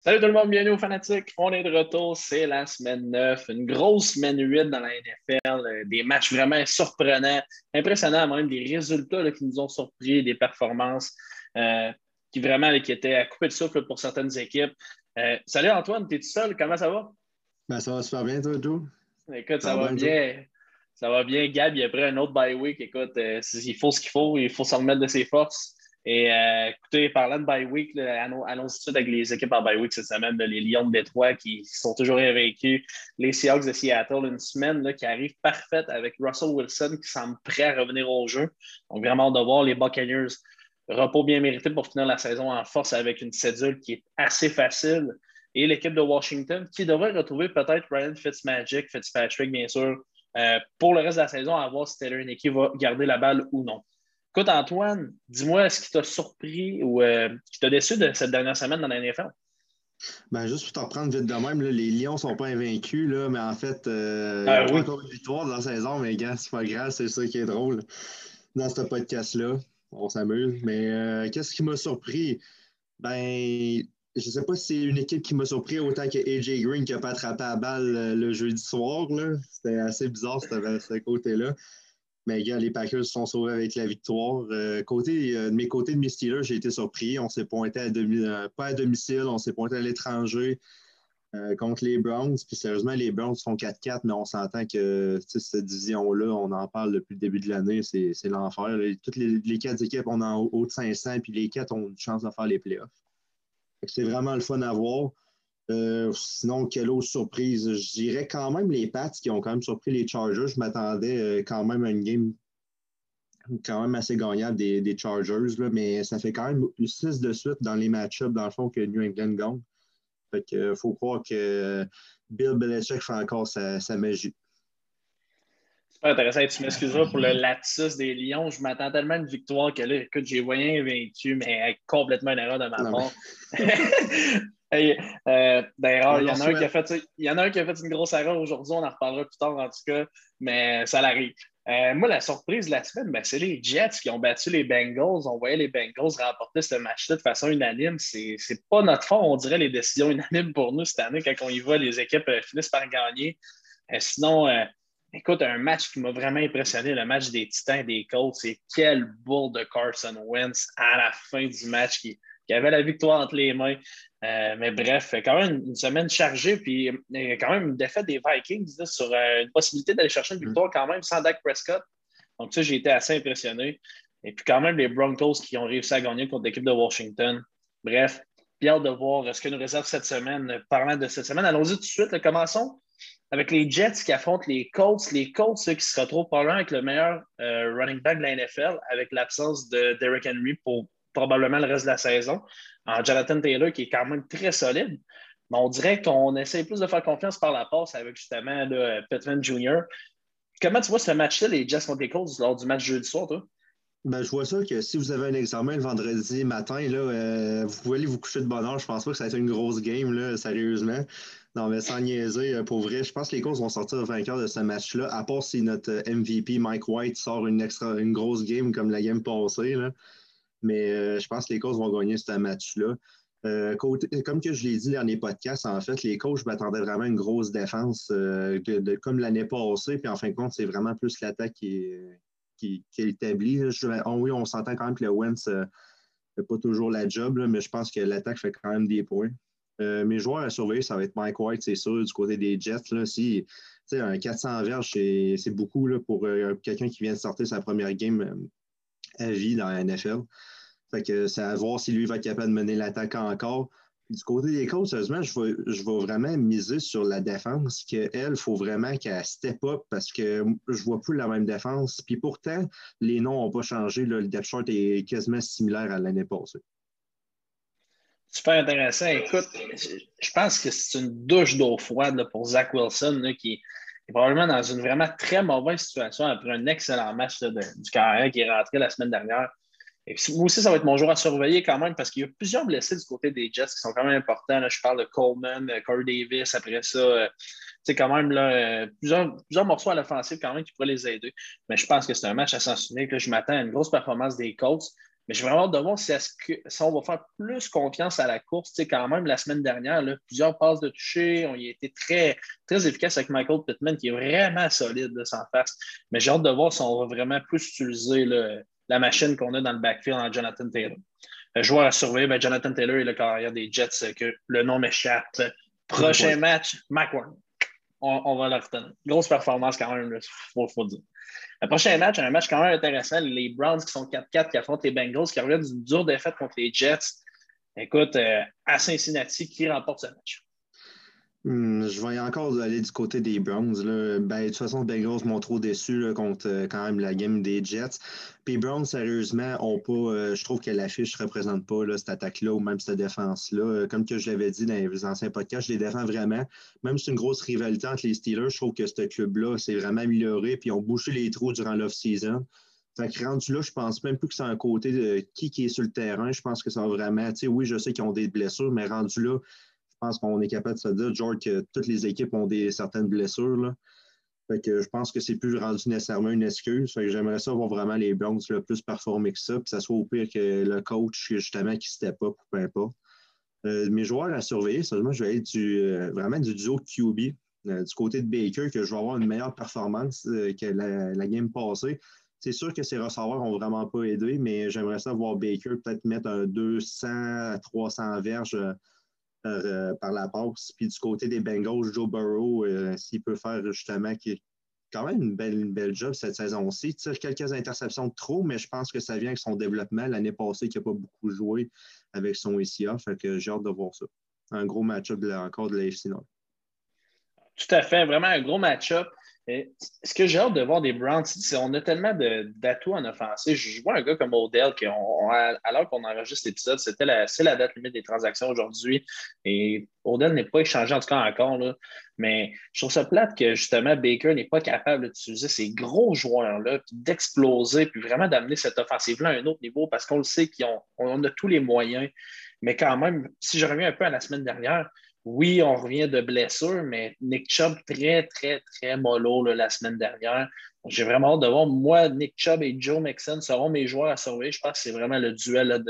Salut tout le monde, bienvenue aux Fanatiques. On est de retour, c'est la semaine 9, une grosse semaine 8 dans la NFL, euh, des matchs vraiment surprenants, impressionnants, même des résultats qui nous ont surpris, des performances euh, qui vraiment qui étaient à couper de souffle pour certaines équipes. Euh, salut Antoine, t'es tout seul, comment ça va? Ben, ça va super bien, toi, tout. Écoute, ça, va bien. Ça va bien. Gab, il a pris un autre bye week. Écoute, il faut ce qu'il faut, il faut s'en remettre de ses forces. Et euh, écoutez, parlant de bye week, y tout avec les équipes en bye week cette semaine, les Lions de Détroit qui sont toujours invaincus, les Seahawks de Seattle, une semaine qui arrive parfaite avec Russell Wilson qui semble prêt à revenir au jeu. Donc vraiment de voir les Buccaneers repos bien mérité pour finir la saison en force avec une cédule qui est assez facile. Et l'équipe de Washington qui devrait retrouver peut-être Ryan Fitzmagic, Fitzpatrick, bien sûr, euh, pour le reste de la saison, à voir si Taylor Nicky va garder la balle ou non. Écoute, Antoine, dis-moi, ce qui t'a surpris ou euh, qui t'a déçu de cette dernière semaine dans la NFL? Ben, juste pour t'en reprendre vite de même, les Lions ne sont pas invaincus, là, mais en fait, euh, ah, il y a encore une victoire dans la saison, mais gars, c'est pas grave, c'est ça qui est drôle dans ce podcast-là. On s'amuse. Mais euh, qu'est-ce qui m'a surpris? Ben, je sais pas si c'est une équipe qui m'a surpris autant que AJ Green qui n'a pas attrapé la balle le jeudi soir. C'était assez bizarre, ce côté-là. Mais les Packers se sont sauvés avec la victoire. Euh, côté, euh, de mes côtés de mes Steelers, j'ai été surpris. On s'est pointé à euh, pas à domicile, on s'est pointé à l'étranger contre les Browns. Puis sérieusement, les Browns sont 4-4, mais on s'entend que cette division-là, on en parle depuis le début de l'année, c'est l'enfer. Toutes les, quatre équipes, on est en haut de 500, puis les quatre ont une chance de faire les playoffs. C'est vraiment le fun à voir. Euh, sinon, quelle autre surprise? Je dirais quand même les Pats qui ont quand même surpris les Chargers. Je m'attendais euh, quand même à une game quand même assez gagnable des, Chargers, là, mais ça fait quand même 6 de suite dans les match-ups, dans le fond, que New England gagne. Fait que euh, faut croire que Bill Belichick fait encore sa, magie. Super intéressant. Tu m'excuseras pour le lapsus des Lions. Je m'attends tellement à une victoire que là, écoute, j'ai voyé vaincu, mais complètement une erreur de ma part. Hey, euh, D'ailleurs, il y, en a un qui a fait, il y en a un qui a fait une grosse erreur aujourd'hui, on en reparlera plus tard en tout cas, mais ça l'arrive. Euh, moi, la surprise de la semaine, ben, c'est les Jets qui ont battu les Bengals. On voyait les Bengals remporter ce match-là de façon unanime. C'est pas notre fond, on dirait, les décisions unanimes pour nous cette année. Quand on y va, les équipes euh, finissent par gagner. sinon, écoute, un match qui m'a vraiment impressionné, le match des Titans et des Colts, c'est quel boule de Carson Wentz à la fin du match qui, qui avait la victoire entre les mains. Euh, mais bref, quand même une semaine chargée, puis euh, quand même une défaite des Vikings sur euh, une possibilité d'aller chercher une victoire quand même sans Dak Prescott. Donc ça, j'ai été assez impressionné. Et puis quand même les Broncos qui ont réussi à gagner contre l'équipe de Washington. Bref, bien de voir ce que nous réserve cette semaine. Parlant de cette semaine, allons-y tout de suite. Commençons avec les Jets qui affrontent les Colts. Les Colts, ceux qui se retrouvent probablement avec le meilleur running back de la NFL, avec l'absence de Derrick Henry pour probablement le reste de la saison. En Jonathan Taylor, qui est quand même très solide. Mais on dirait qu'on essaie plus de faire confiance par la passe avec justement le Pittman Jr. Comment tu vois ce match-là, les Jets contre les Colts, lors du match jeudi soir, toi? Ben, je vois ça que si vous avez un examen le vendredi matin, là, euh, vous pouvez aller vous coucher de bonne heure. Je pense pas que ça va être une grosse game, là, sérieusement. Non, mais sans niaiser, euh, pour vrai, je pense que les Colts vont sortir vainqueurs de ce match-là, à part si notre MVP Mike White sort une, extra, une grosse game comme la game passée. Là. Mais euh, je pense que les Colts vont gagner ce match-là. Euh, comme que je l'ai dit dans les podcasts, en fait, les coachs m'attendaient vraiment une grosse défense euh, comme l'année passée. Puis en fin de compte, c'est vraiment plus l'attaque qui est, qui, établie. oui, on s'entend quand même que le Wentz ne fait pas toujours la job, mais je pense que l'attaque fait quand même des points. mes joueurs à surveiller, ça va être Mike White, c'est sûr, du côté des Jets. Là, si, un 400 verges, c'est beaucoup pour quelqu'un qui vient de sortir sa première game à vie dans la NFL. Fait que c'est à voir si lui va être capable de mener l'attaque encore. du côté des coachs, sérieusement, je vais, je vais vraiment miser sur la défense, qu'elle, il faut vraiment qu'elle step up parce que je vois plus la même défense. Puis pourtant, les noms n'ont pas changé. Le depth chart est quasiment similaire à l'année passée. Super intéressant. Écoute, je pense que c'est une douche d'eau froide pour Zach Wilson qui est probablement dans une vraiment très mauvaise situation après un excellent match du carré qui est rentré la semaine dernière. Moi aussi, ça va être mon jour à surveiller quand même parce qu'il y a plusieurs blessés du côté des Jets qui sont quand même importants. je parle de Coleman, euh, Corey Davis, après ça, c'est euh, quand même là, euh, plusieurs, plusieurs, morceaux à l'offensive quand même qui pourraient les aider. Mais je pense que c'est un match à sens unique. Je m'attends à une grosse performance des Colts. Mais j'ai vraiment hâte de voir si, on va faire plus confiance à la course. Tu sais, quand même, la semaine dernière, plusieurs passes de toucher. On y a été très, très efficace avec Michael Pittman, qui est vraiment solide de sans face. Mais j'ai hâte de voir si on va vraiment plus utiliser la machine qu'on a dans le backfield en Jonathan Taylor. Le joueur à surveiller, ben, Jonathan Taylor est le carrière des Jets, euh, que le nom m'échappe. Prochain match, McWarn. On, va le retenir. Grosse performance quand même, il faut, dire. Le prochain match, un match quand même intéressant. Les Browns qui sont 4-4, qui affrontent les Bengals, qui reviennent d'une dure défaite contre les Jets. Écoute, euh, à Cincinnati, qui remporte ce match? Hmm, je vais encore aller du côté des Browns. Ben, de toute façon, Bengals m'ont trop déçu contre euh, quand même la game des Jets. Puis Browns, sérieusement, ont pas. Euh, je trouve que l'affiche ne représente pas cette attaque-là ou même cette défense-là. Euh, comme que je l'avais dit dans les anciens podcasts, je les défends vraiment. Même si c'est une grosse rivalité entre les Steelers, je trouve que ce club-là s'est vraiment amélioré. Puis ils ont bouché les trous durant l'off-season. Fait que rendu là, je pense même plus que c'est un côté de qui qui est sur le terrain. Je pense que ça va vraiment. Tu sais, oui, je sais qu'ils ont des blessures, mais rendu là, pense qu'on est capable de se dire, George, que toutes les équipes ont des certaines blessures. Là. Fait que je pense que c'est plus rendu nécessairement une excuse. Fait que j'aimerais ça voir vraiment les Browns le plus performer que ça, puis ça soit au pire que le coach, justement, qui step up ou peu importe. Euh, mes joueurs à surveiller, je vais être du, euh, vraiment du duo QB. Euh, du côté de Baker, que je vais avoir une meilleure performance que la, la, game passée. C'est sûr que ses receveurs n'ont vraiment pas aidé, mais j'aimerais ça voir Baker peut-être mettre un 200 à 300 verges euh, par la passe. Puis du côté des Bengals, Joe Burrow, euh, s'il peut faire justement qui quand même une belle, belle job cette saison-ci. Tire quelques interceptions de trop, mais je pense que ça vient avec son développement. L'année passée, qui n'a pas beaucoup joué avec son ICA. Fait que j'ai hâte de voir ça. Un gros match-up encore de la FC Nord. Tout à fait, vraiment un gros match-up. Ce que j'ai hâte de voir des Browns, c'est on a tellement d'atouts en offensive. Je vois un gars comme Odell, qui on, l'heure qu'on enregistre l'épisode, c'était la, c'est la date limite des transactions aujourd'hui. Et Odell n'est pas échangé, en tout cas encore. Là. Mais je trouve ça plate que justement Baker n'est pas capable d'utiliser ces gros joueurs-là, puis d'exploser, puis vraiment d'amener cette offensive-là à un autre niveau, parce qu'on le sait qu'on on a tous les moyens. Mais quand même, si je reviens un peu à la semaine dernière, oui, on revient de blessure, mais Nick Chubb très, très, très mollo la semaine dernière. J'ai vraiment hâte de voir. Moi, Nick Chubb et Joe Mixon seront mes joueurs à surveiller. Je pense que c'est vraiment le duel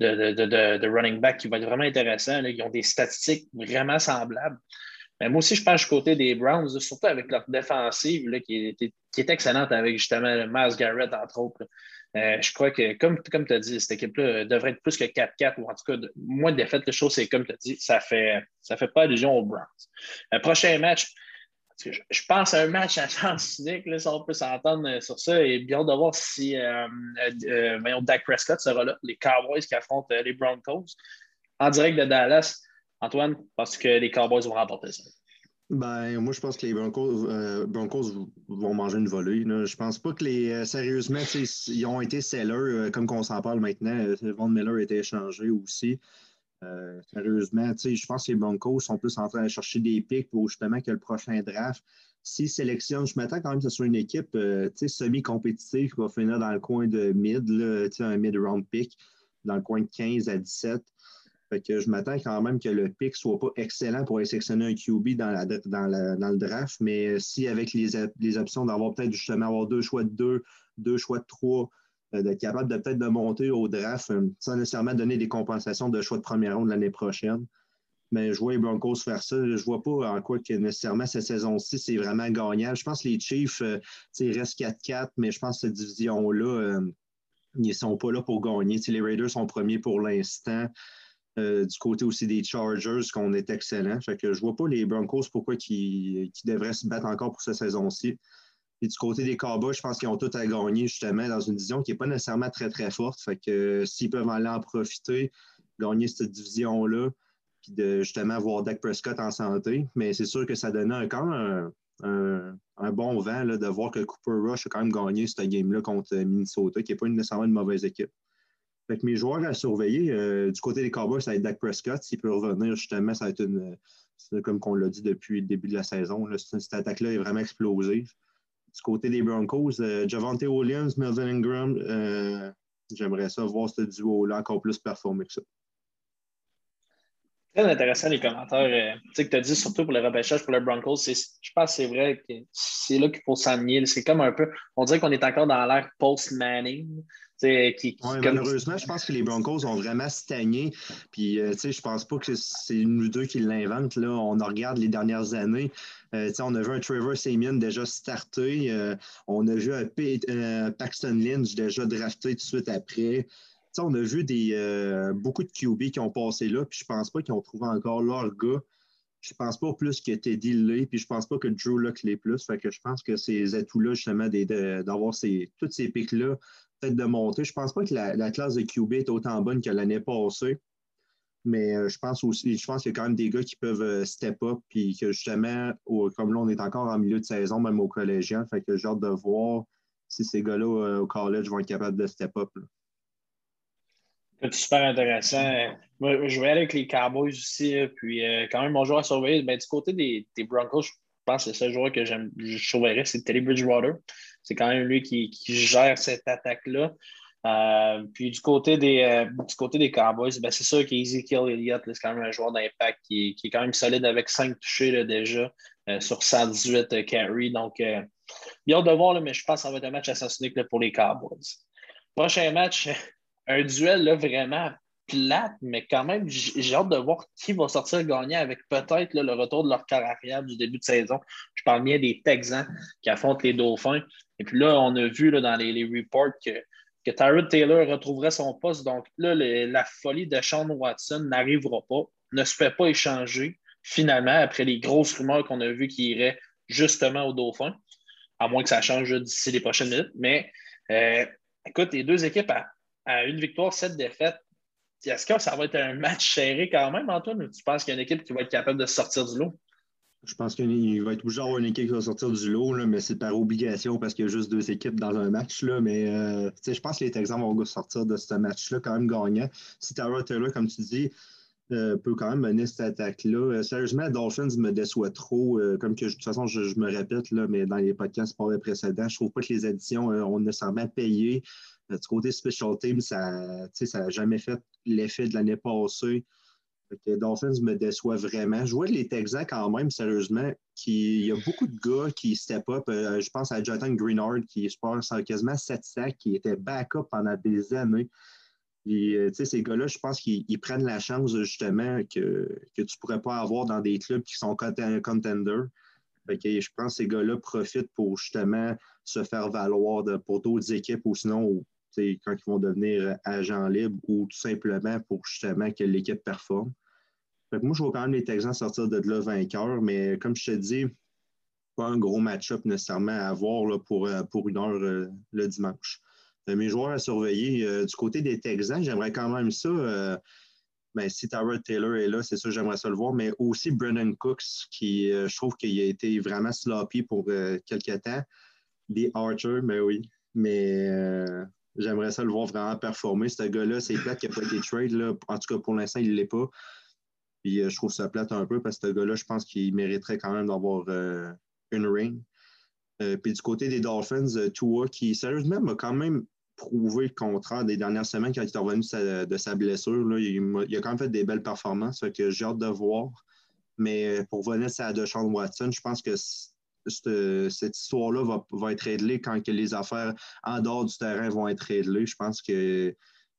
de, de, running back qui va être vraiment intéressant. Ils ont des statistiques vraiment semblables. Mais moi aussi, je pense du côté des Browns, surtout avec leur défensive qui, est, qui, est, excellente avec justement Miles Garrett, entre autres. Euh, je crois que, comme, comme tu as dit, cette équipe-là devrait être plus que 4-4 ou en tout cas moins de défaites. La chose, c'est comme tu as dit, ça ne fait, ça fait pas allusion aux Browns. Le prochain match, je, pense à un match à chance unique, là, si on peut s'entendre sur ça, et bien de voir si euh, euh, Dak Prescott sera là, les Cowboys qui affrontent les Broncos, en direct de Dallas. Antoine, parce que les Cowboys vont remporter ça? Ben, moi, je pense que les Broncos, euh, vont manger une volée. Là. Je pense pas que les. Euh, sérieusement, ils ont été sellers, euh, comme qu'on s'en parle maintenant. Von Miller a été échangé aussi. sérieusement, je pense que les Broncos sont plus en train de chercher des pics pour justement que le prochain draft, s'ils sélectionnent, je m'attends quand même que ce soit une équipe semi-compétitive qui va finir dans le coin de mid, un mid-round pick, dans le coin de 15 à 17 que je m'attends quand même que le pic soit pas excellent pour aller sélectionner un QB dans, le draft, mais si avec les, options d'avoir peut-être justement avoir deux choix de deux, deux choix de trois, euh, d'être capable de peut-être de monter au draft euh, sans nécessairement donner des compensations de choix de première ronde l'année prochaine. Mais je vois les Broncos faire ça. Je ne vois pas en quoi que nécessairement cette saison-ci, c'est vraiment gagnant. Je pense que les Chiefs, euh, ils restent 4-4, mais je pense que cette division-là, ils ne sont pas là pour gagner. les Raiders sont premiers pour l'instant. Euh, du côté aussi des Chargers, qu'on est excellent. Fait que je vois pas les Broncos pourquoi ils, devraient se battre encore pour cette saison-ci. Et du côté des Cowboys, je pense qu'ils ont tout à gagner justement dans une division qui n'est pas nécessairement très, très forte. Fait euh, s'ils peuvent aller en profiter, gagner cette division-là, puis de justement voir Dak Prescott en santé. Mais c'est sûr que ça donnait quand même un, bon vent de voir que Cooper Rush a quand même gagné cette game-là contre Minnesota, qui n'est pas nécessairement une mauvaise équipe. Fait mes joueurs à surveiller, euh, du côté des Cowboys, ça va être Dak Prescott. S'il peut revenir, justement, ça va être une. Comme on l'a dit depuis le début de la saison, cette attaque-là est vraiment explosive. Du côté des Broncos, euh, Javante Williams, Melvin Ingram, euh, j'aimerais ça voir ce duo-là encore plus performer que ça. Très intéressant les commentaires. tu sais que tu as dit surtout pour le repêchage pour les Broncos. Je pense que c'est vrai que c'est là qu'il faut s'ennuyer. C'est comme un peu. On dirait qu'on est encore dans l'ère post-Manning Qui, Malheureusement, je pense que les Broncos ont vraiment stagné. Puis, euh, je pense pas que c'est nous deux qui l'inventent. On regarde les dernières années. Euh, on a vu un Trevor Simeon déjà starté. Euh, on a vu un Paxton Lynch déjà drafté tout de suite après. on a vu des, beaucoup de QB qui ont passé là, puis je pense pas qu'ils ont trouvé encore leur gars. Je pense pas plus que Teddy l'est, puis je pense pas que Drew Luck l'est plus. Fait que je pense que ces atouts-là, justement, d'avoir ces, tous ces pics-là, de monter. Je pense pas que la, classe de QB est autant bonne que l'année passée. Mais euh, je pense aussi, je pense qu'il y a quand même des gars qui peuvent euh, step up, puis que justement, comme là, on est encore en milieu de saison, même au collégien, fait que j'ai hâte de voir si ces gars-là euh, au college vont être capables de step up. C'est super intéressant. Moi, je vais aller avec les Cowboys aussi. Puis, quand même, mon joueur à surveiller, ben, du côté des, Broncos, je pense que le seul joueur que je surveillerais, c'est Teddy Bridgewater. C'est quand même lui qui, gère cette attaque-là. Euh, puis du côté des, euh, du côté des Cowboys, ben, c'est sûr qu'Ezekiel Elliott, c'est quand même un joueur d'impact qui, est quand même solide avec 5 touchés déjà sur 118 carry. Donc, bien de voir, mais je pense que ça va être un match assez pour les Cowboys. Prochain match, un duel là, vraiment plate, mais quand même, j'ai hâte de voir qui va sortir gagnant avec peut-être le retour de leur carrière du début de saison. Je parle bien des Texans qui affrontent les Dauphins. Et puis là, on a vu là, dans les, reports que, que Tyrod Taylor retrouverait son poste. Donc là, la folie de Sean Watson n'arrivera pas, ne se fait pas échanger finalement après les grosses rumeurs qu'on a vues qui iraient justement aux Dauphins, à moins que ça change d'ici les prochaines minutes. Mais euh, écoute, les deux équipes à à une victoire, sept défaites, est-ce que ça va être un match serré quand même, Antoine, tu penses qu'il y a une équipe qui va être capable de sortir du lot? Je pense qu'il va être obligé d'avoir une équipe qui va sortir du lot, mais c'est par obligation parce qu'il y a juste deux équipes dans un match. Là, mais euh, je pense que les Texans vont sortir de ce match-là quand même gagnant. Si Tara Taylor, comme tu dis, euh, peut quand même mener cette attaque-là. Euh, sérieusement, Dolphins me déçoit trop. comme que de toute façon, je, me répète, là, mais dans les podcasts précédents, je trouve pas que les additions ont nécessairement payé. Du côté special team, ça n'a jamais fait l'effet de l'année passée. Les Dolphins me déçoivent vraiment. Je vois les Texans quand même, sérieusement, il y a beaucoup de gars qui step up. Euh, je pense à Jonathan Greenard, qui je pense quasiment 7 sacs, qui était backup pendant des années. Et, euh, ces gars-là, je pense qu'ils prennent la chance justement que, que tu ne pourrais pas avoir dans des clubs qui sont contenders. je pense que ces gars-là profitent pour justement se faire valoir pour d'autres équipes ou sinon quand ils vont devenir euh, agents libres ou tout simplement pour justement que l'équipe performe. moi, je vois quand même les Texans sortir de là vainqueurs, mais comme je te dis, pas un gros match-up nécessairement à avoir pour, euh, pour une heure euh, le dimanche. mes joueurs à surveiller, du côté des Texans, j'aimerais quand même ça. Ben, si Tyrod Taylor est là, c'est ça, j'aimerais ça le voir, mais aussi Brennan Cooks, qui je trouve qu'il a été vraiment sloppy pour quelques temps. Des Archer, mais ben oui. Mais J'aimerais ça le voir vraiment performer. Ce gars-là, c'est plate qui n'a pas été trade. En tout cas, pour l'instant, il ne l'est pas. Puis euh, je trouve ça plate un peu parce que ce gars-là, je pense qu'il mériterait quand même d'avoir euh, une ring. Euh, puis du côté des Dolphins, Tua, qui sérieusement m'a quand même prouvé le contraire des dernières semaines quand il est revenu de sa, blessure. Il, a, quand même fait des belles performances, que j'ai hâte de voir. Mais pour venir à Deshaun Watson, je pense que cette, histoire-là va, être réglée quand que les affaires en dehors du terrain vont être réglées. Je pense que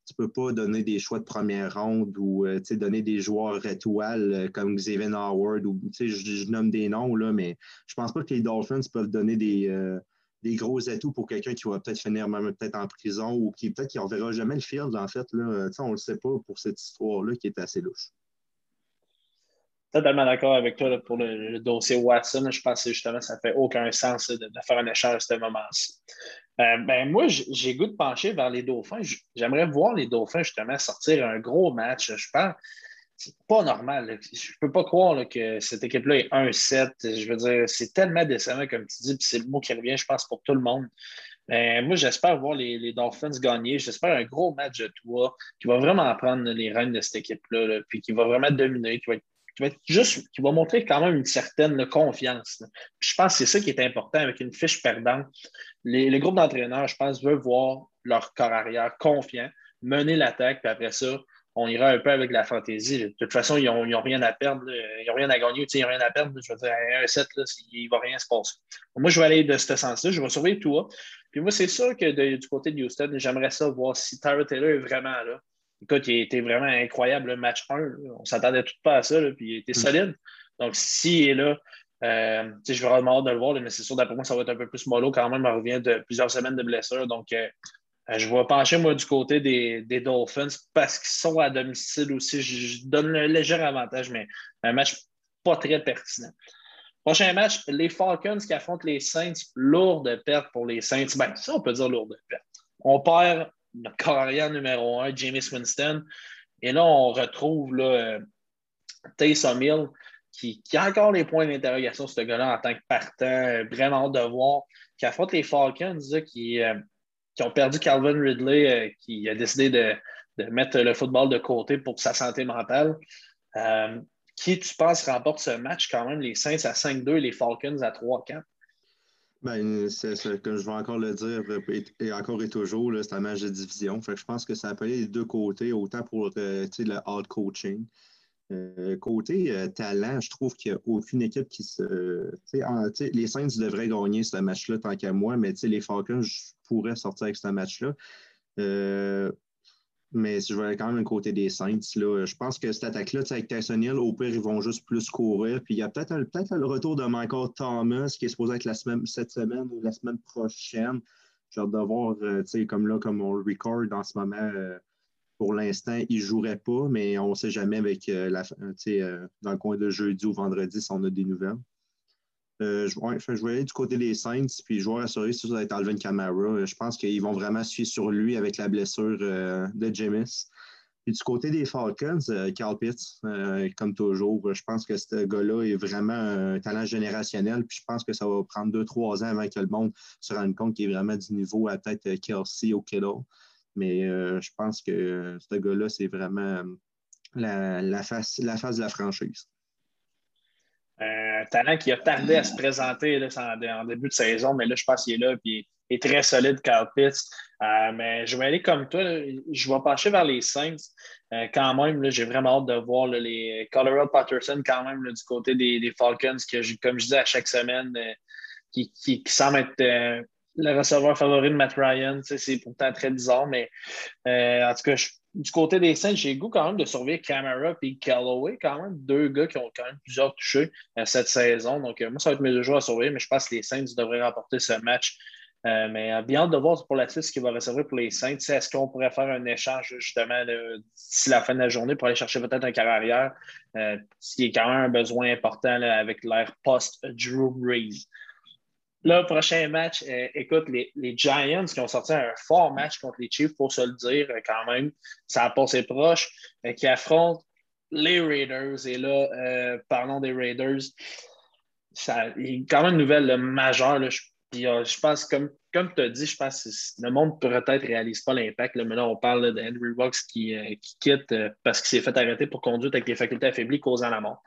tu ne peux pas donner des choix de première ronde ou euh, donner des joueurs étoiles euh, comme Xavier Howard ou je, je, nomme des noms, là, mais je pense pas que les Dolphins peuvent donner des, euh, des gros atouts pour quelqu'un qui va peut-être finir même peut-être en prison ou qui peut-être qui verra jamais le field, en fait. Là. on ne le sait pas pour cette histoire-là qui est assez louche totalement d'accord avec toi pour le, dossier Watson. Je pense que justement, ça ne fait aucun sens de, faire un échange à ce moment-ci. Euh, ben, moi, j'ai goût de pencher vers les Dauphins. J'aimerais voir les Dauphins justement sortir un gros match. Je pense c'est pas normal. Je ne peux pas croire que cette équipe-là est 1-7. Je veux dire, c'est tellement décevant, comme tu dis, puis c'est le mot qui revient, je pense, pour tout le monde. Mais moi, j'espère voir les, Dolphins gagner. J'espère un gros match de toi qui va vraiment prendre les rênes de cette équipe-là, puis qui va vraiment dominer, qui va être qui va juste, qui va montrer quand même une certaine confiance. je pense que c'est ça qui est important avec une fiche perdante. Les, le groupe d'entraîneurs, je pense, veulent voir leur corps arrière confiant, mener l'attaque, puis après ça, on ira un peu avec la fantaisie. De toute façon, ils n'ont rien à perdre, ils n'ont rien à gagner, ils n'ont rien à perdre. Je veux dire, un 7, là, il ne va rien se passer. Moi, je vais aller de ce sens-là, je vais surveiller toi. Puis moi, c'est sûr que du côté de Houston, j'aimerais ça voir si Tyra Taylor est vraiment là. Écoute, il été vraiment incroyable le match 1. On ne s'attendait tout pas à ça, puis il été mm. solide. Donc, s'il est là, euh, je vais vraiment hâte de le voir, mais c'est sûr, d'après moi, ça va être un peu plus mollo quand même. Il revient de plusieurs semaines de blessure. Donc, euh, euh, je vais pencher, moi, du côté des, Dolphins parce qu'ils sont à domicile aussi. Je, donne un léger avantage, mais un match pas très pertinent. Prochain match, les Falcons qui affrontent les Saints. Lourde perte pour les Saints. Ben, ça, on peut dire lourde perte. On perd notre carrière numéro un, James Winston. Et là, on retrouve là, Taysom Hill qui, a encore les points d'interrogation, ce gars-là, en tant que partant. Vraiment hâte de voir. Qui affronte les Falcons, qui, euh, qui ont perdu Calvin Ridley, euh, qui a décidé de, mettre le football de côté pour sa santé mentale. Euh, qui, tu penses, remporte ce match quand même, les Saints à 5-2 et les Falcons à 3-4? Ben, c'est comme je vais encore le dire, et, encore et toujours, c'est un match de division. Fait je pense que ça appelé les deux côtés, autant pour le hard coaching, euh, côté euh, talent, je trouve qu'il n'y a aucune équipe qui se. les Saints devraient gagner ce match-là tant qu'à moi, mais les Falcons, je pourrais sortir avec ce match-là. Euh, mais je vais quand même côté des Saints. Là, je pense que cette attaque-là, avec Tyson Hill, au pire, ils vont juste plus courir. Puis il y a peut-être peut le retour de Michael Thomas qui est supposé être la semaine, cette semaine ou la semaine prochaine. J'ai hâte de voir, comme là, comme on le record en ce moment pour l'instant, il ne jouerait pas, mais on ne sait jamais avec euh, la, euh, dans le coin de jeudi ou vendredi si on a des nouvelles. Euh, je, vais aller du côté des Saints, puis je vais rassurer si ça va être Alvin Kamara. Je pense qu'ils vont vraiment suivre sur lui avec la blessure de James. Puis du côté des Falcons, Carl Pitts, comme toujours, je pense que ce gars-là est vraiment un talent générationnel. Puis je pense que ça va prendre deux, trois ans avant que le monde se rende compte qu'il est vraiment du niveau à peut-être Kelsey ou Kittle. Mais euh, je pense que euh, ce gars-là, c'est vraiment euh, la, face, la face de la franchise. Un talent qui a tardé à se présenter en, début de saison, mais là, je pense qu'il est là et est très solide, Carl Pitts. mais je vais aller comme toi. je vais pencher vers les Saints. quand même, j'ai vraiment hâte de voir les Colorado Patterson quand même du côté des, Falcons, que, comme je dis à chaque semaine, qui, qui, qui semble être le receveur favori de Matt Ryan. C'est pourtant très bizarre, mais euh, en tout cas, du côté des Saints, j'ai goût quand même de surveiller Camara et Callaway, quand même, deux gars qui ont quand même plusieurs touchés euh, cette saison. Donc, euh, moi, ça va être mes deux joueurs à surveiller, mais je pense que les Saints devraient remporter ce match. mais bien de voir pour la suite ce qu'il va recevoir pour les Saints. Est-ce qu'on pourrait faire un échange justement d'ici la fin de la journée pour aller chercher peut-être un carrière, ce qui est quand même un besoin important avec l'ère post-Drew Brees. Le prochain match, euh, écoute, les, Giants qui ont sorti un fort match contre les Chiefs, pour se le dire euh, quand même, ça a passé proche, euh, qui affrontent les Raiders. Et là, parlons des Raiders, ça, il y a quand même une nouvelle majeure. Là, je, je pense, comme, comme tu as dit, je pense que le monde peut-être ne réalise pas l'impact. Là, on parle d'Henry Rocks qui, qui quitte parce qu'il s'est fait arrêter pour conduite avec les facultés affaiblies causant la mort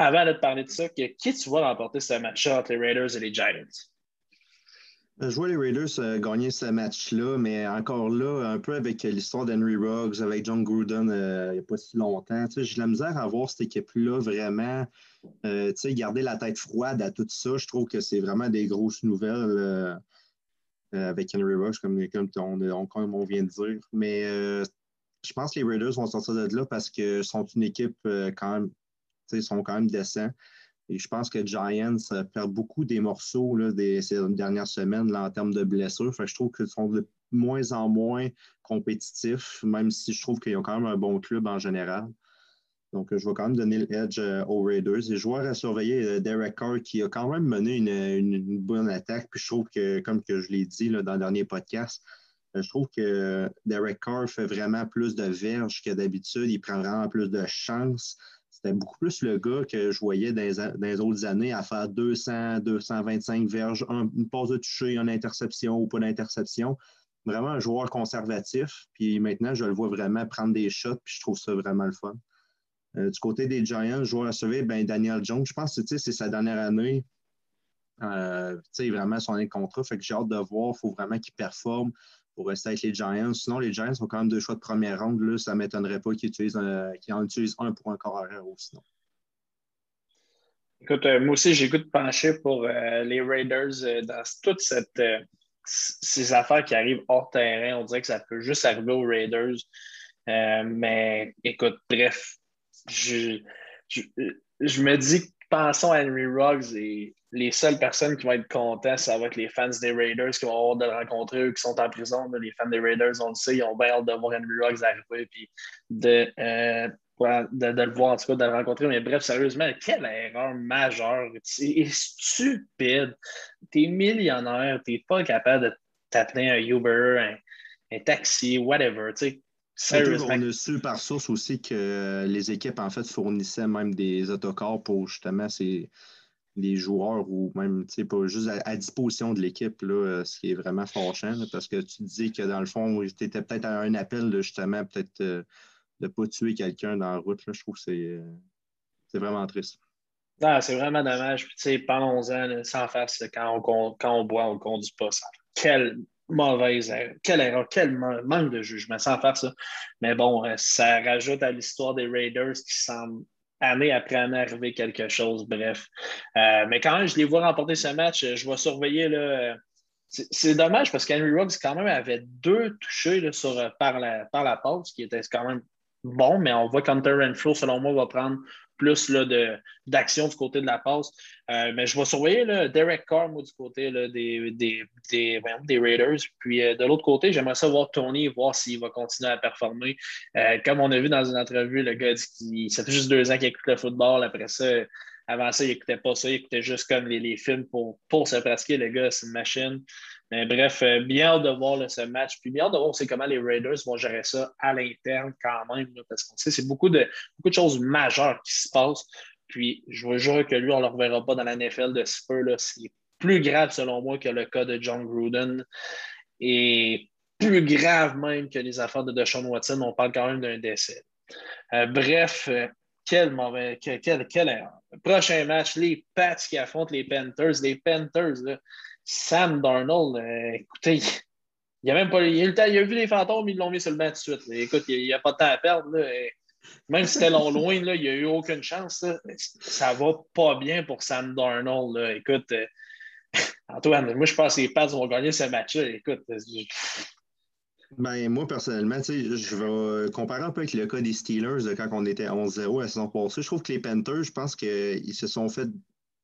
avant de te parler de ça, qui tu vois remporter ce match-là entre les Raiders et les Giants? Euh, je vois les Raiders euh, gagner ce match-là, mais encore là, un peu avec l'histoire d'Henry Ruggs, avec John Gruden euh, il n'y a pas si longtemps. J'ai la misère à voir cette équipe-là vraiment garder la tête froide à tout ça. Je trouve que c'est vraiment des grosses nouvelles avec Henry Ruggs, comme, on, comme, on, vient de dire. Mais je pense que les Raiders vont sortir de là parce que sont une équipe quand même ils sont quand même décents. Et je pense que Giants perd beaucoup des morceaux là, des, ces dernières semaines là, en termes de blessures. je trouve qu'ils sont de moins en moins compétitifs, même si je trouve qu'ils ont quand même un bon club en général. Donc, je vais quand même donner l'edge euh, aux Raiders. Je vois à surveiller euh, Derek Carr qui a quand même mené une, bonne attaque. Puis je trouve que, comme que je l'ai dit dans le dernier podcast, euh, je trouve que Derek Carr fait vraiment plus de verges que d'habitude. Il prend vraiment plus de chances. C'était beaucoup plus le gars que je voyais dans les, autres années à faire 200, 225 verges, une pause de toucher, une interception ou pas d'interception. Vraiment un joueur conservatif. Puis maintenant, je le vois vraiment prendre des shots, puis je trouve ça vraiment le fun. Euh, du côté des Giants, joueur à sauver, ben Daniel Jones, je pense que c'est sa dernière année. Euh, vraiment son contrat. Fait que j'ai hâte de voir. Il faut vraiment qu'il performe pour rester avec les Giants. Sinon, les Giants ont quand même deux choix de première ronde. Là, ça ne m'étonnerait pas qu'ils en utilisent un pour un corps arrière ou sinon. Écoute, euh, moi aussi, j'ai goût de pencher pour euh, les Raiders euh, dans toute cette, ces affaires qui arrivent hors terrain, on dirait que ça peut juste arriver aux Raiders. Mais écoute, bref, je, je, me dis, pensons à Henry Ruggs et les seules personnes qui vont être contentes, ça va être les fans des Raiders qui vont avoir de le rencontrer, eux qui sont en prison. les fans des Raiders, on le sait, ils ont bien hâte de voir Henry Ruggs arriver puis de, euh, de, le voir, en tout cas, de le rencontrer. Mais bref, sérieusement, quelle erreur majeure. C'est stupide. T'es millionnaire, t'es pas capable de t'appeler un Uber, un, taxi, whatever. On a su par source aussi que les équipes, en fait, fournissaient même des autocars pour justement ces les joueurs ou même pas juste à, disposition de l'équipe, euh, ce qui est vraiment fâchant, parce que tu dis que dans le fond, tu étais peut-être à un appel justement, peut-être euh, de ne pas tuer quelqu'un dans la route. Là, je trouve que c'est, euh, vraiment triste. Ah, c'est vraiment dommage. Puis, tu sais, parlons-en sans face. Quand on, quand on boit, on ne conduit pas. Ça. Quelle mauvaise erreur. Quelle erreur. Quel manque de jugement. Sans faire ça. Mais bon, ça rajoute à l'histoire des Raiders qui semble année après année arriver quelque chose. Bref. Euh, mais quand je les vois remporter ce match. Je vais surveiller. Là, c'est dommage parce qu'Henry Ruggs, quand même, avait deux touchés sur, euh, par, la, par la passe, qui était quand même bon, mais on voit qu'Hunter Renfro, selon moi, va prendre plus d'action du côté de la passe. Euh, mais je vais surveiller là, Derek Carr, du côté des, des, des, Raiders. Puis euh, de l'autre côté, j'aimerais ça voir Tony, voir s'il va continuer à performer. Euh, comme on a vu dans une entrevue, le gars dit ça fait juste deux ans qu'il écoute le football. Après ça, avant ça, il n'écoutait pas ça. Il écoutait juste comme les, les films pour, pour se pratiquer. Le gars, c'est une machine. Mais bref, euh, bien de voir ce match. Puis bien de voir aussi comment les Raiders vont gérer ça à l'interne quand même. parce qu'on sait c'est beaucoup de, beaucoup de choses majeures qui se passent. Puis je vous jure que lui, on ne le reverra pas dans la NFL de ce peu. C'est plus grave selon moi que le cas de John Gruden. Et plus grave même que les affaires de Deshaun Watson. On parle quand même d'un décès. Euh, bref, euh, quel mauvais, quel, quel. Prochain match, les Pats qui affrontent les Panthers. Les Panthers, là, Sam Darnold, euh, écoutez, il a même pas il a, vu les fantômes, ils l'ont mis sur le banc tout de suite. Écoute, il n'y a, pas de temps à perdre. Même si c'était long loin, là, il n'y a eu aucune chance. Ça Ça va pas bien pour Sam Darnold. Écoute, euh, Antoine, moi je pense que les Pats vont gagner ce match-là. Écoute, euh, ben, moi, personnellement, je vais comparer un peu avec le cas des Steelers quand on était 11-0 la saison passée. Je trouve que les Panthers, je pense qu'ils se sont fait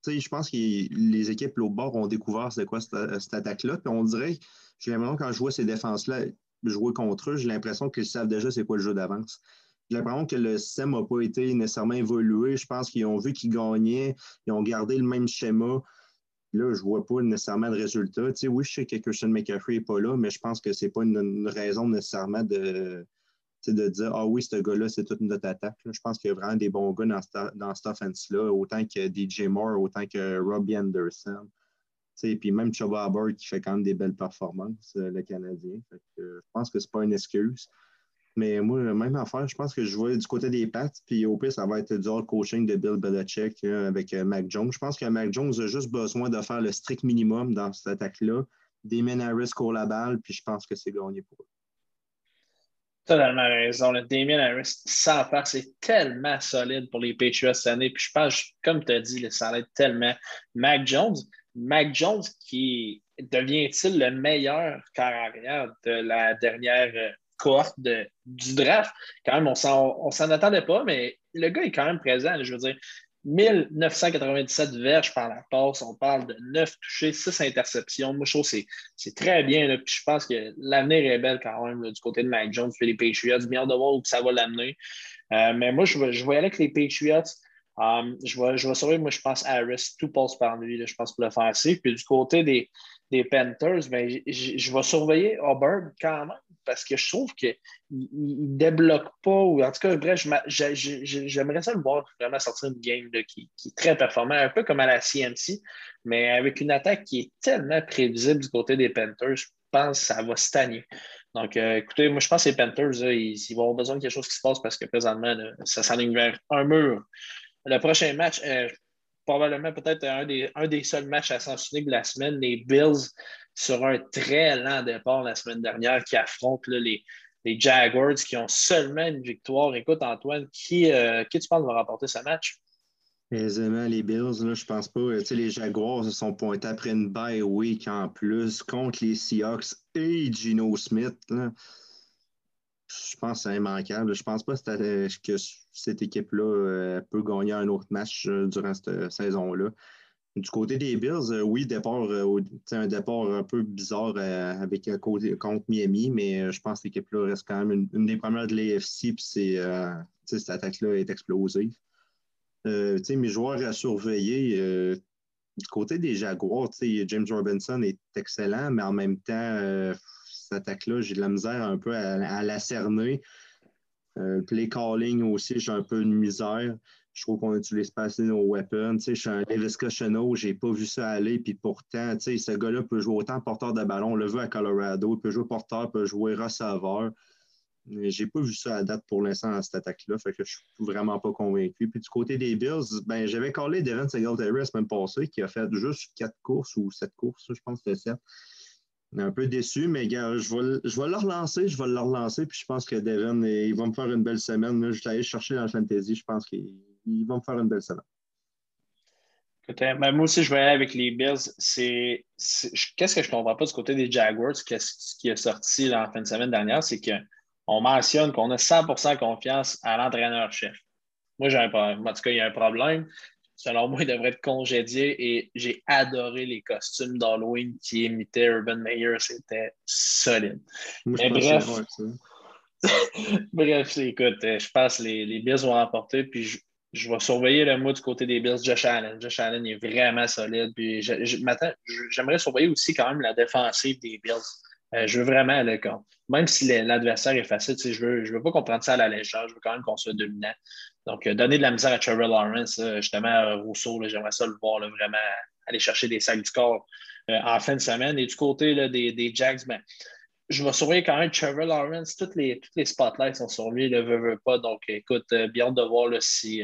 je pense que les équipes l'autre bord ont découvert c'est quoi cette, attaque-là. Puis on dirait, j'ai l'impression quand je vois ces défenses-là jouer contre eux, j'ai l'impression qu'ils savent déjà c'est quoi le jeu d'avance. J'ai l'impression que le système n'a pas été nécessairement évolué. Je pense qu'ils ont vu qu'ils gagnaient, ils ont gardé le même schéma. Là, je ne vois pas nécessairement de résultat. oui, je sais que Christian McCaffrey n'est pas là, mais je pense que ce n'est pas une, raison nécessairement de, de dire Ah oui, ce gars-là, c'est toute notre attaque. Je pense qu'il y a vraiment des bons gars dans, dans cette offense-là, autant que DJ Moore, autant que Robbie Anderson. Puis même Chuba Hubbard qui fait quand même des belles performances, euh, le Canadien. je pense que ce n'est pas une excuse. Mais moi, même affaire, je pense que je vois du côté des pattes, puis au pire, ça va être du hard coaching de Bill Belichick hein, avec euh, Mac Jones. Je pense que Mac Jones a juste besoin de faire le strict minimum dans cette attaque-là, des Harris court la balle, puis je pense que c'est gagné pour eux. Totalement raison. Le Damien Harris, sans faire, c'est tellement solide pour les Patriots cette année. Puis je pense, comme tu as dit, ça va être tellement. Mac Jones, Mac Jones qui devient-il le meilleur carrière de la dernière euh, cohorte du draft? Quand même, on s'en attendait pas, mais le gars est quand même présent. Je veux dire, 1997 verges par la passe. On parle de 9 touchés, 6 interceptions. Moi, je trouve que c'est très bien. Puis je pense que l'avenir est belle quand même du côté de Mike Jones et les Patriots. Bien de voir où ça va l'amener. Euh, mais moi, je, je aller avec les Patriots. Um, je, vais, je vais moi, je pense Harris. Tout passe par lui, je pense, pour le faire. Puis du côté des, des Panthers, ben, je vais surveiller Auburn quand même parce que je trouve qu'il ne débloque pas, ou en tout cas, bref, j'aimerais ça le voir vraiment sortir une game qui, est très performant, un peu comme à la CMC, mais avec une attaque qui est tellement prévisible du côté des Panthers, je pense que ça va stagner. Donc, euh, écoutez, moi, je pense que les Panthers, ils, vont avoir besoin de quelque chose qui se passe parce que présentement, ça s'aligne vers un mur. Le prochain match, euh, probablement peut-être un des, un des seuls matchs à sens de la semaine, les Bills sur un très lent départ la semaine dernière qui affrontent les, les, Jaguars qui ont seulement une victoire. Écoute, Antoine, qui, euh, qui tu penses va remporter ce match? Aisément, les Bills, là, je pense pas. les Jaguars se sont pointés après une bye week en plus contre les Seahawks et Gino Smith. Je pense que c'est immanquable. Je pense pas que cette équipe-là euh, peut gagner un autre match euh, durant cette saison-là. Du côté des Bills, euh, oui, départ, un départ un peu bizarre avec contre Miami, mais je pense que l'équipe là reste quand même une, des premières de l'AFC, puis cette attaque-là est explosive. Euh, mes joueurs à surveiller, euh, du côté des Jaguars, James Robinson est excellent, mais en même temps, euh, cette attaque-là, j'ai de la misère un peu à, la cerner. Le play calling aussi, j'ai un peu de misère. Je trouve qu'on utilise pas assez nos weapons. Je suis un Davis Cocheno, je n'ai pas vu ça aller. Puis pourtant, ce gars-là peut jouer autant porteur de ballon. On le veut à Colorado. Il peut jouer porteur, peut jouer receveur. J'ai pas vu ça à date pour l'instant dans cette attaque-là, fait que je suis vraiment pas convaincu. Puis du côté des Bills, ben, j'avais collé Devin Singletary la semaine passée, qui a fait juste quatre courses ou sept courses, je pense que c'était sept. Un peu déçu, mais gars, je vais, je vais le relancer, je vais le relancer, puis je pense que Devin, il va me faire une belle semaine. Je vais aller chercher dans le fantasy, je pense qu'il va me faire une belle semaine. Ben, moi aussi, je vais aller avec les Bills. qu'est-ce que je ne comprends pas du côté des Jaguars, ce qui est sorti en fin de semaine dernière, c'est que on mentionne qu'on a 100% confiance à l'entraîneur-chef. Moi, j'ai un problème. En tout cas, il y a un problème. Selon moi, il devrait être congédié et j'ai adoré les costumes d'Halloween qui imitaient Urban Meyer. C'était solide. Mais bref, bref, écoute, je pense que les, les Bills vont remporter. Puis je, vais surveiller le mot du côté des Bills, Josh Allen. Josh Allen est vraiment solide. Puis j'aimerais surveiller aussi quand même la défensive des Bills. Euh, je veux vraiment aller contre. Même si l'adversaire est facile, je ne veux, je veux pas qu'on prenne ça à la légère. Je veux quand même qu'on soit dominant. Donc, euh, donner de la misère à Trevor Lawrence, justement, à Rousseau, j'aimerais ça le voir vraiment aller chercher des sacs du corps euh, en fin de semaine. Et du côté des, des Jacks, ben, je vais surveiller quand même Trevor Lawrence. Toutes les, toutes les spotlights sont sur lui, il ne veut, pas. Donc, écoute, bien de voir si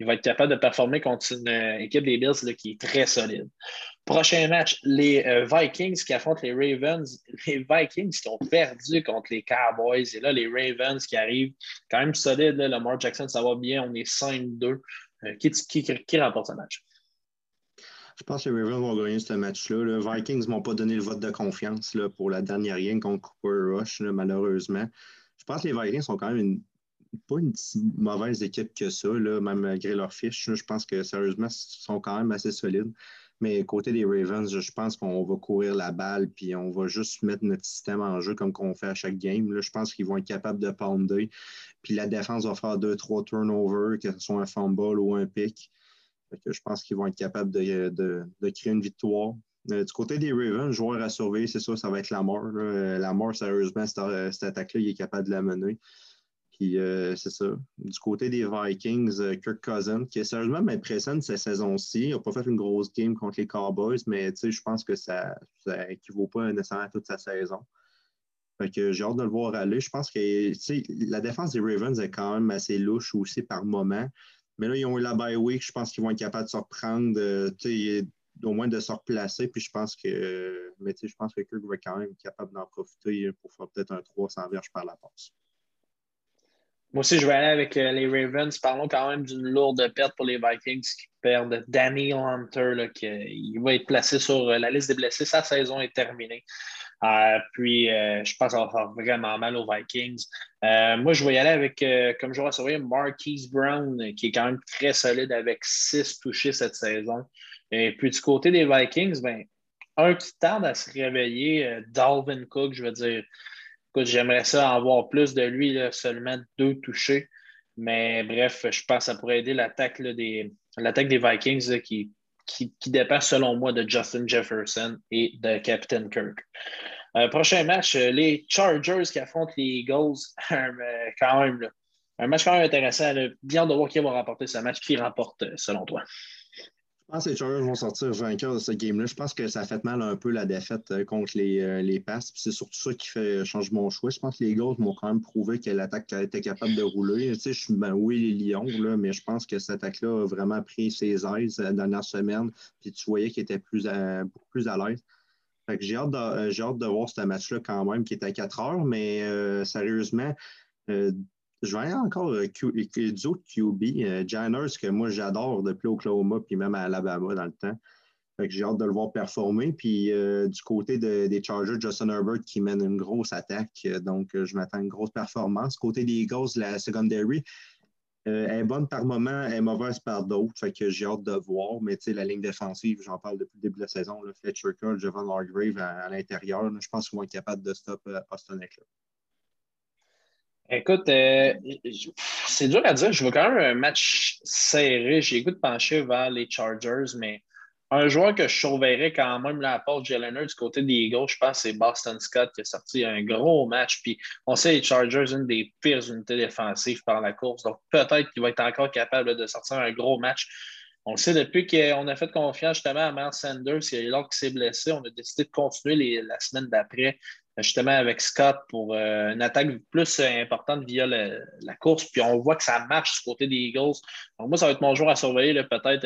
il va être capable de performer contre une équipe des Bills qui est très solide. Prochain match, les euh, Vikings qui affrontent les Ravens. Les Vikings qui ont perdu contre les Cowboys. Et là, les Ravens qui arrivent quand même solides. Là, Lamar Jackson, ça va bien. On est 5-2. Euh, qui, qui, remporte ce match? Je pense que les Ravens vont gagner ce match-là. Les Vikings ne m'ont pas donné le vote de confiance là, pour la dernière game contre Cooper Rush, malheureusement. Je pense que les Vikings sont quand même pas une si mauvaise équipe que ça, là, même malgré leur fiche. Je pense que sérieusement, ils sont quand même assez solides. Mais côté des Ravens, je pense qu'on va courir la balle puis on va juste mettre notre système en jeu comme qu'on fait à chaque game. Là, je pense qu'ils vont être capables de pounder. Puis la défense va faire deux, trois turnovers, que ce soit un fumble ou un pick. je pense qu'ils vont être capables de, créer une victoire. Euh, du côté des Ravens, joueur à surveiller, c'est ça, ça va être la mort. La mort, sérieusement, cette attaque-là, il est capable de la mener. Puis euh, c'est ça. Du côté des Vikings, euh, Kirk Cousins, qui sérieusement m'impressionne cette saison-ci. Il n'a pas fait une grosse game contre les Cowboys, mais je pense que ça n'équivaut pas nécessairement à toute sa saison. J'ai hâte de le voir aller. Je pense que la défense des Ravens est quand même assez louche aussi par moment. Mais là, ils ont eu la bye week. Je pense qu'ils vont être capables de se reprendre, euh, au moins de se replacer. Puis je pense que mais je pense que Kirk va quand même être capable d'en profiter pour faire peut-être un 300 verges par la passe. Moi aussi, je vais aller avec euh, les Ravens. Parlons quand même d'une lourde perte pour les Vikings qui perdent Danny Hunter, qui il va être placé sur euh, la liste des blessés. Sa saison est terminée. Euh, puis, je pense ça va faire vraiment mal aux Vikings. moi, je vais y aller avec, comme je vais surveiller, Marquise Brown, qui est quand même très solide avec six touchés cette saison. Et puis, du côté des Vikings, ben, un qui tarde à se réveiller, Dalvin Cook, je veux dire j'aimerais ça en voir plus de lui, seulement deux touchés. Mais bref, je pense que ça pourrait aider l'attaque des, Vikings qui, qui, dépend, selon moi, de Justin Jefferson et de Captain Kirk. Euh, prochain match, euh, les Chargers qui affrontent les Eagles. Euh, quand même, un match quand même intéressant. Bien de voir qui va remporter ce match. Qui remporte, selon toi? Je pense que les Chargers vont sortir vainqueurs de ce game-là. Je pense que ça a fait mal un peu la défaite euh, contre les, euh, les passes. C'est surtout ça qui fait changer mon choix. Je pense que les Eagles m'ont quand même prouvé que l'attaque était capable de rouler. Tu sais, je suis ben, oui, les Lions, là, mais je pense que cette attaque-là a vraiment pris ses aises la dernière semaine. Puis tu voyais qu'il était plus beaucoup plus à l'aise. j'ai hâte, de, euh, hâte de voir ce match-là quand même, qui est à 4 heures, mais sérieusement, je vais encore euh, du autre QB, euh, Janners, que moi j'adore depuis Oklahoma, puis même à Alabama dans le temps. j'ai hâte de le voir performer. Puis euh, du côté des Chargers, Justin Herbert qui mène une grosse attaque. donc, je m'attends à une grosse performance. Côté des Eagles, la secondary, est bonne par moment, est mauvaise par d'autres. Fait que j'ai hâte de voir. Mais tu sais, la ligne défensive, j'en parle depuis le début de la saison. Fletcher Cole, Javon Hargrave à, l'intérieur. Je pense qu'ils vont être capables de stopper Austin Eckler. Écoute, euh, c'est dur à dire. Je vois quand même un match serré. J'ai goût de pencher vers les Chargers, mais un joueur que je surveillerais quand même là, à part Jalen du côté des Eagles, je pense c'est Boston Scott qui a sorti un gros match. Puis on sait les Chargers, une des pires unités défensives par la course. Donc peut-être qu'il va être encore capable de sortir un gros match. On le sait depuis qu'on a fait confiance justement à Miles Sanders, il y a qui s'est blessé. On a décidé de continuer la semaine d'après justement avec Scott pour euh, une attaque plus euh, importante via la course. Puis on voit que ça marche du côté des Eagles. Donc moi, ça va être mon jour à surveiller, peut-être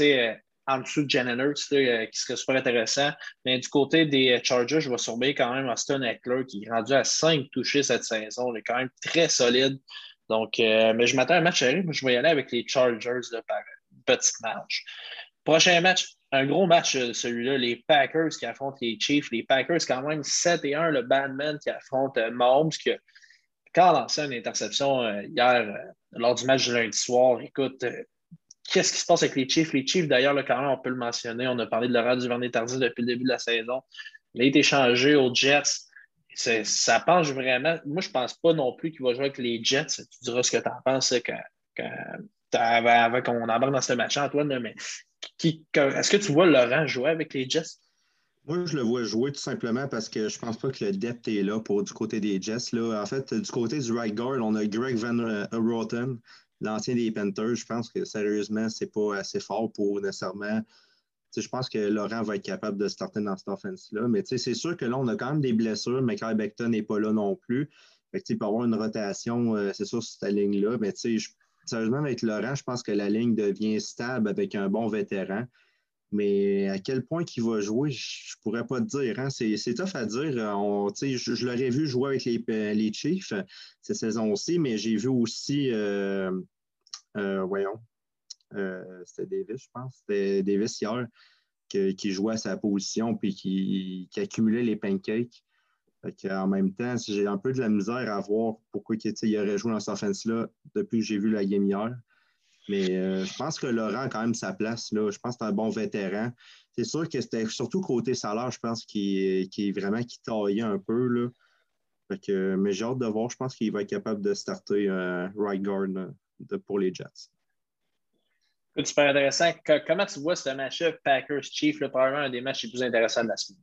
euh, en dessous de Jen qui serait super intéressant. Mais du côté des Chargers, je vais surveiller quand même Austin Eckler, qui est rendu à 5 touchés cette saison. Il est quand même très solide. Donc, mais je m'attends à un match à Je vais y aller avec les Chargers par petite marge. Prochain match, un gros match, euh, celui-là. Les Packers qui affrontent les Chiefs. Les Packers, quand même, 7 et 1. Le Bandman qui affronte euh, Mahomes, qui a quand lancé une interception euh, hier lors du match de lundi soir. Écoute, qu'est-ce qui se passe avec les Chiefs? Les Chiefs, d'ailleurs, quand même, on peut le mentionner. On a parlé de Laurent Duvernay-Tardif depuis le début de la saison. Il a été changé aux Jets. Ça penche vraiment. Moi, je ne pense pas non plus qu'il va jouer avec les Jets. Tu diras ce que tu en penses quand, avant qu'on embarque dans ce match, Antoine, mais est-ce que tu vois Laurent jouer avec les Jets? Moi, je le vois jouer tout simplement parce que je pense pas que le depth est là pour du côté des Jets. Là. En fait, du côté du right guard, on a Greg Van Roten, l'ancien des Panthers. Je pense que sérieusement, c'est pas assez fort pour nécessairement. je pense que Laurent va être capable de starter dans cette offense-là. Mais c'est sûr que là, on a quand même des blessures. Michael Beckton n'est pas là non plus. Il peut avoir une rotation, euh, c'est sûr, sur cette ligne-là. Mais je sérieusement, avec Laurent, je pense que la ligne devient stable avec un bon vétéran. Mais à quel point il va jouer, je ne pourrais pas te dire. Hein. C'est, tough à dire. je, l'aurais vu jouer avec les, les Chiefs cette saison-ci, mais j'ai vu aussi, euh, euh, voyons, euh, c'était Davis, je pense. C'était Davis hier qui jouait à sa position puis qui, qui accumulait les pancakes en même temps, j'ai un peu de la misère à voir pourquoi il aurait joué dans cette offense-là depuis que j'ai vu la game hier. Mais euh, je pense que Laurent a quand même sa place. Là. Je pense que c'est un bon vétéran. C'est sûr que c'était surtout côté salaire, je pense, qui est vraiment qui taillait un peu. Là. mais j'ai hâte de voir. Je pense qu'il va être capable de starter euh, right guard pour les Jets. Super intéressant. Comment tu vois ce match-up Packers-Chiefs, probablement un des matchs les plus intéressants de la semaine?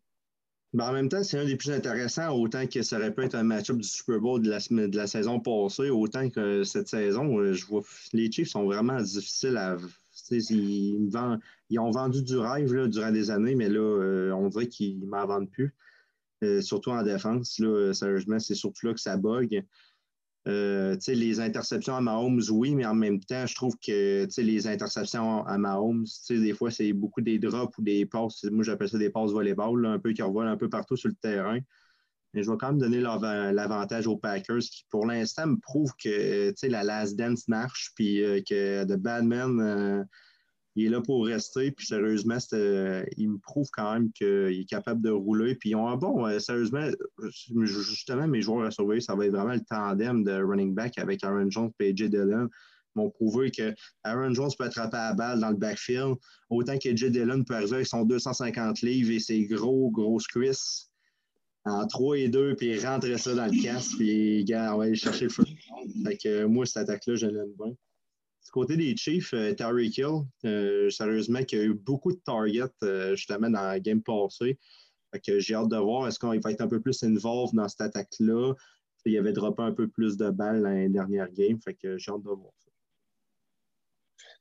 Ben, en même temps, c'est un des plus intéressants, autant que ça aurait pu être un match-up du Super Bowl de la, de la saison passée, autant que cette saison, euh, je vois les Chiefs sont vraiment difficiles à. Ils, ils, ont vendu du rêve là, durant des années, mais là, euh, on dirait qu'ils ne m'en vendent plus. Euh, surtout en défense. Là, sérieusement, c'est surtout là que ça bug. Euh, les interceptions à Mahomes, oui, mais en même temps, je trouve que les interceptions à Mahomes, des fois, c'est beaucoup des drops ou des passes. Moi, j'appelle ça des passes volleyball, un peu qui revolent un peu partout sur le terrain. Mais je vais quand même donner l'avantage aux Packers qui, pour l'instant, me prouvent que la last dance marche, puis euh, que The Badman, euh, il est là pour rester. Puis sérieusement, euh, il me prouve quand même qu'il est capable de rouler. Puis ils ont un bon, euh, sérieusement, justement, mes joueurs à surveiller, ça va être vraiment le tandem de running back avec Aaron Jones et AJ Dillon. Ils m'ont prouvé que Aaron Jones peut attraper la balle dans le backfield, autant que AJ Dillon peut arriver avec son 250 livres et ses gros, grosses cuisses en 3 et 2, puis rentrer ça dans le casque, puis on va aller chercher le feu. Fait que moi, cette attaque-là, je l'aime bien. Du côté des Chiefs, euh, Tyreek Hill, euh, sérieusement, qui a eu beaucoup de targets euh, justement dans la game passée. j'ai hâte de voir, est-ce qu'on va être un peu plus involved dans cette attaque-là? Il avait droppé un peu plus de balles dans les dernières games. Fait que j'ai hâte de voir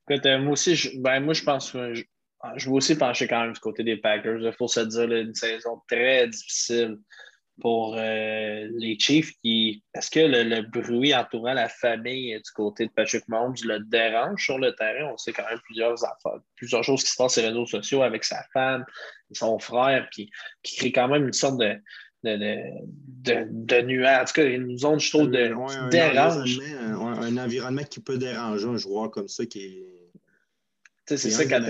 ça. moi aussi, je, ben, moi, je pense que je, je vais aussi pencher quand même du côté des Packers. Il faut se dire, une saison très difficile pour euh, les Chiefs qui. Est-ce que le, bruit entourant la famille du côté de Patrick Mahomes le dérange sur le terrain? On sait quand même plusieurs affaires, plusieurs choses qui se passent sur les réseaux sociaux avec sa femme et son frère, qui, qui crée quand même une sorte de, de, nuages. En tout cas, une zone, je trouve, de, qui dérange. Un, environnement qui peut déranger un joueur comme ça qui est. C'est ça quand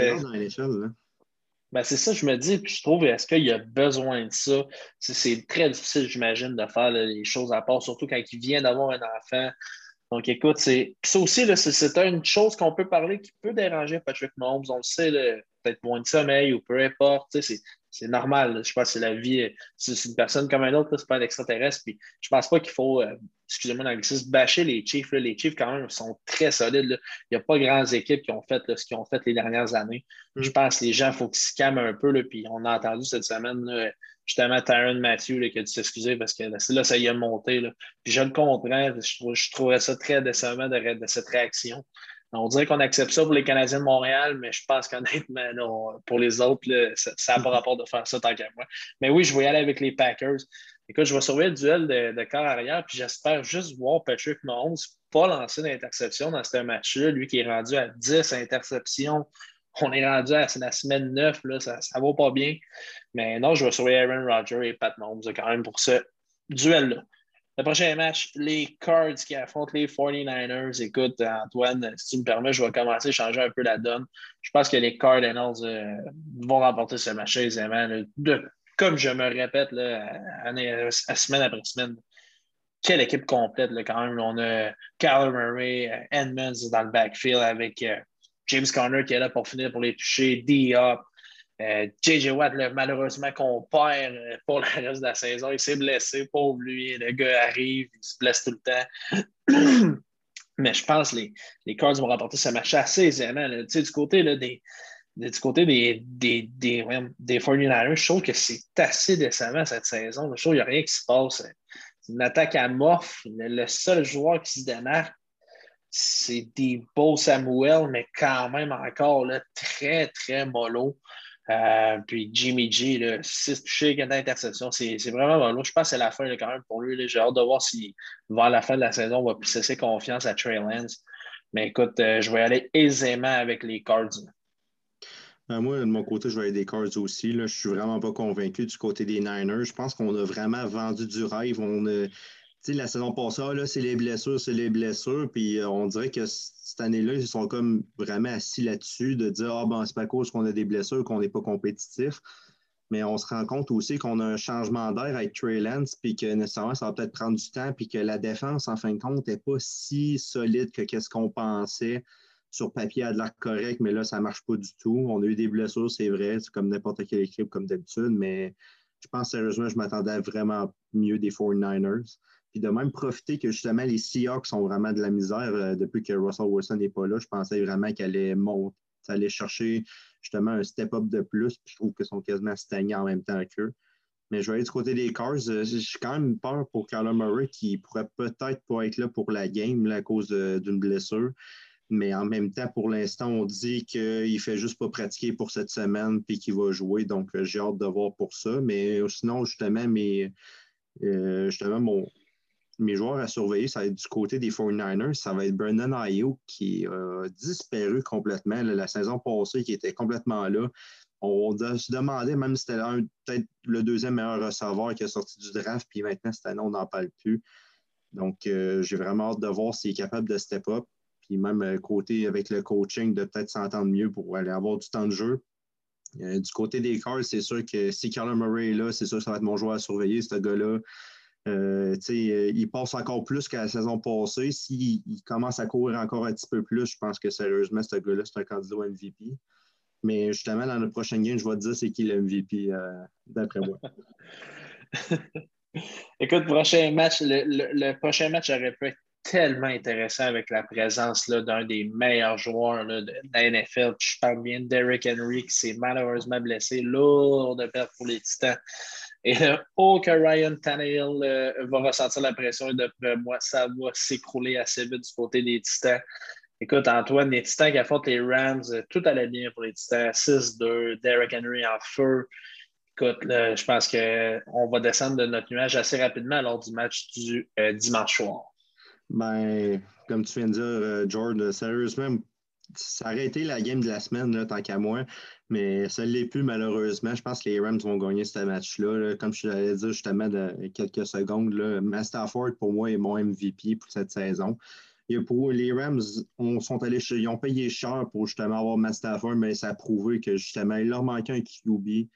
ben, c'est ça, je me dis, puis je trouve, est-ce qu'il y a besoin de ça? C'est très difficile, j'imagine, de faire les choses à part, surtout quand il vient d'avoir un enfant. Donc, écoute, c'est ça aussi, c'est une chose qu'on peut parler qui peut déranger Patrick Mahomes. On le sait, peut-être moins de sommeil ou peu importe. C'est normal. Je pense que c'est la vie. C'est une personne comme un autre, c'est pas un extraterrestre. Puis je pense pas qu'il faut, euh, excusez-moi l'anglicisme, bâcher les Chiefs. Les Chiefs, quand même, sont très solides. Il n'y a pas grandes équipes qui ont fait ce qu'ils ont fait les dernières années. Mm. Je pense que les gens, il faut qu'ils se calment un peu. Puis on a entendu cette semaine, justement, Tyron Matthew qui a dû s'excuser parce que là, ça y a monté. Puis je le comprends. Je, je trouverais ça très décevant de, de cette réaction. On dirait qu'on accepte ça pour les Canadiens de Montréal, mais je pense qu'honnêtement, pour les autres, ça n'a pas rapport de faire ça tant qu'à moi. Mais oui, je vais y aller avec les Packers. Écoute, je vais surveiller le duel de, corps arrière, puis j'espère juste voir Patrick Mahomes pas lancer d'interception dans ce match-là. Lui qui est rendu à 10 interceptions. On est rendu à la semaine 9, là, ça ne va pas bien. Mais non, je vais surveiller Aaron Rodgers et Pat Mahomes quand même pour ce duel-là. Le prochain match, les Cards qui affrontent les 49ers. Écoute, Antoine, si tu me permets, je vais commencer à changer un peu la donne. Je pense que les Cardinals euh, vont remporter ce match aisément. Comme je me répète là, semaine après semaine, quelle équipe complète quand même. On a Kyler Murray, euh, Edmonds dans le backfield avec euh, James Conner qui est là pour finir pour les toucher, D-Hop, JJ euh, Watt, malheureusement, qu'on perd pour le reste de la saison. Il s'est blessé, pauvre lui. Le gars arrive, il se blesse tout le temps. Mais je pense que les, les Cards vont remporter ce match assez aisément. Du côté des, du côté des, des, des, des 49ers, je trouve que c'est assez décevant cette saison. Je trouve qu'il n'y a rien qui se passe. C'est une attaque à morph. Le, seul joueur qui se démarque, c'est des beaux Samuel, mais quand même encore là, très, très mollo. Euh, puis Jimmy G, 6 touchés, 4 interceptions, c'est vraiment bon. Je pense que c'est la fin quand même pour lui. J'ai hâte de voir si vers la fin de la saison, on va plus cesser confiance à Trey Lance. Mais écoute, euh, je vais aller aisément avec les Cards. Moi, de mon côté, je vais aller des Cards aussi. Là. Je suis vraiment pas convaincu du côté des Niners. Je pense qu'on a vraiment vendu du rêve. On a, la saison passée, c'est les blessures, c'est les blessures. Puis euh, on dirait que cette année-là, ils sont comme vraiment assis là-dessus de dire Ah, ben, c'est pas cause qu'on a des blessures qu'on n'est pas compétitif. Mais on se rend compte aussi qu'on a un changement d'air avec Trey Lance, puis que nécessairement, ça va peut-être prendre du temps, puis que la défense, en fin de compte, n'est pas si solide que qu'est-ce qu'on pensait. Sur papier, a de l'air correct, mais là, ça ne marche pas du tout. On a eu des blessures, c'est vrai, c'est comme n'importe quelle équipe, comme d'habitude, mais je pense sérieusement, je m'attendais à vraiment mieux des 49ers de même profiter que justement les Seahawks sont vraiment de la misère euh, depuis que Russell Wilson n'est pas là. Je pensais vraiment qu'elle allait allait chercher justement un step-up de plus. je trouve qu'ils sont quasiment stagnés en même temps qu'eux. Mais je vais aller du côté des Cars. Euh, j'ai quand même peur pour Kyler Murray qui pourrait peut-être pas être là pour la game à cause d'une blessure. Mais en même temps, pour l'instant, on dit qu'il ne fait juste pas pratiquer pour cette semaine puis qu'il va jouer. Donc, euh, j'ai hâte de voir pour ça. Mais sinon, justement, mes, justement mon, mes joueurs à surveiller, ça va être du côté des 49ers. Ça va être Brendan Ayuk qui a disparu complètement. la saison passée, qui était complètement là. On se demandait même si c'était peut-être le deuxième meilleur receveur qui a sorti du draft, puis maintenant, cette année, on n'en parle plus. Donc, euh, j'ai vraiment hâte de voir s'il est capable de step up. Puis même euh, côté avec le coaching, de peut-être s'entendre mieux pour aller avoir du temps de jeu. Euh, du côté des Cards, c'est sûr que si Carla Murray est là, c'est sûr que ça va être mon joueur à surveiller, ce gars-là. Euh, il passe encore plus qu'à la saison passée. S'il commence à courir encore un petit peu plus, je pense que sérieusement, ce gars-là, c'est un candidat au MVP. Mais justement, dans le prochain game, je vais te dire c'est qui le MVP, d'après moi. Écoute, prochain match, le, prochain match aurait pu être tellement intéressant avec la présence d'un des meilleurs joueurs de, la NFL. Je parle bien de Derrick Henry qui s'est malheureusement blessé. Lourd de perte pour les Titans. Et oh, que Ryan Tannehill euh, va ressentir la pression et d'après moi, ça va s'écrouler assez vite du côté des Titans. Écoute, Antoine, les Titans qui affrontent les Rams, euh, tout allait bien pour les Titans. 6-2, Derrick Henry en feu. Écoute, je pense qu'on va descendre de notre nuage assez rapidement lors du match du euh, dimanche soir. Ben, comme tu viens de dire, George, sérieusement, ça aurait été la game de la semaine, là, tant qu'à moi, mais ça ne l'est plus malheureusement. Je pense que les Rams vont gagner ce match-là. Comme je l'avais dit justement de quelques secondes, là, Masterford, pour moi, est mon MVP pour cette saison. Et pour les Rams, on sont allés ils ont payé cher pour justement avoir Masterford, mais ça a prouvé que justement, il leur manquait un QB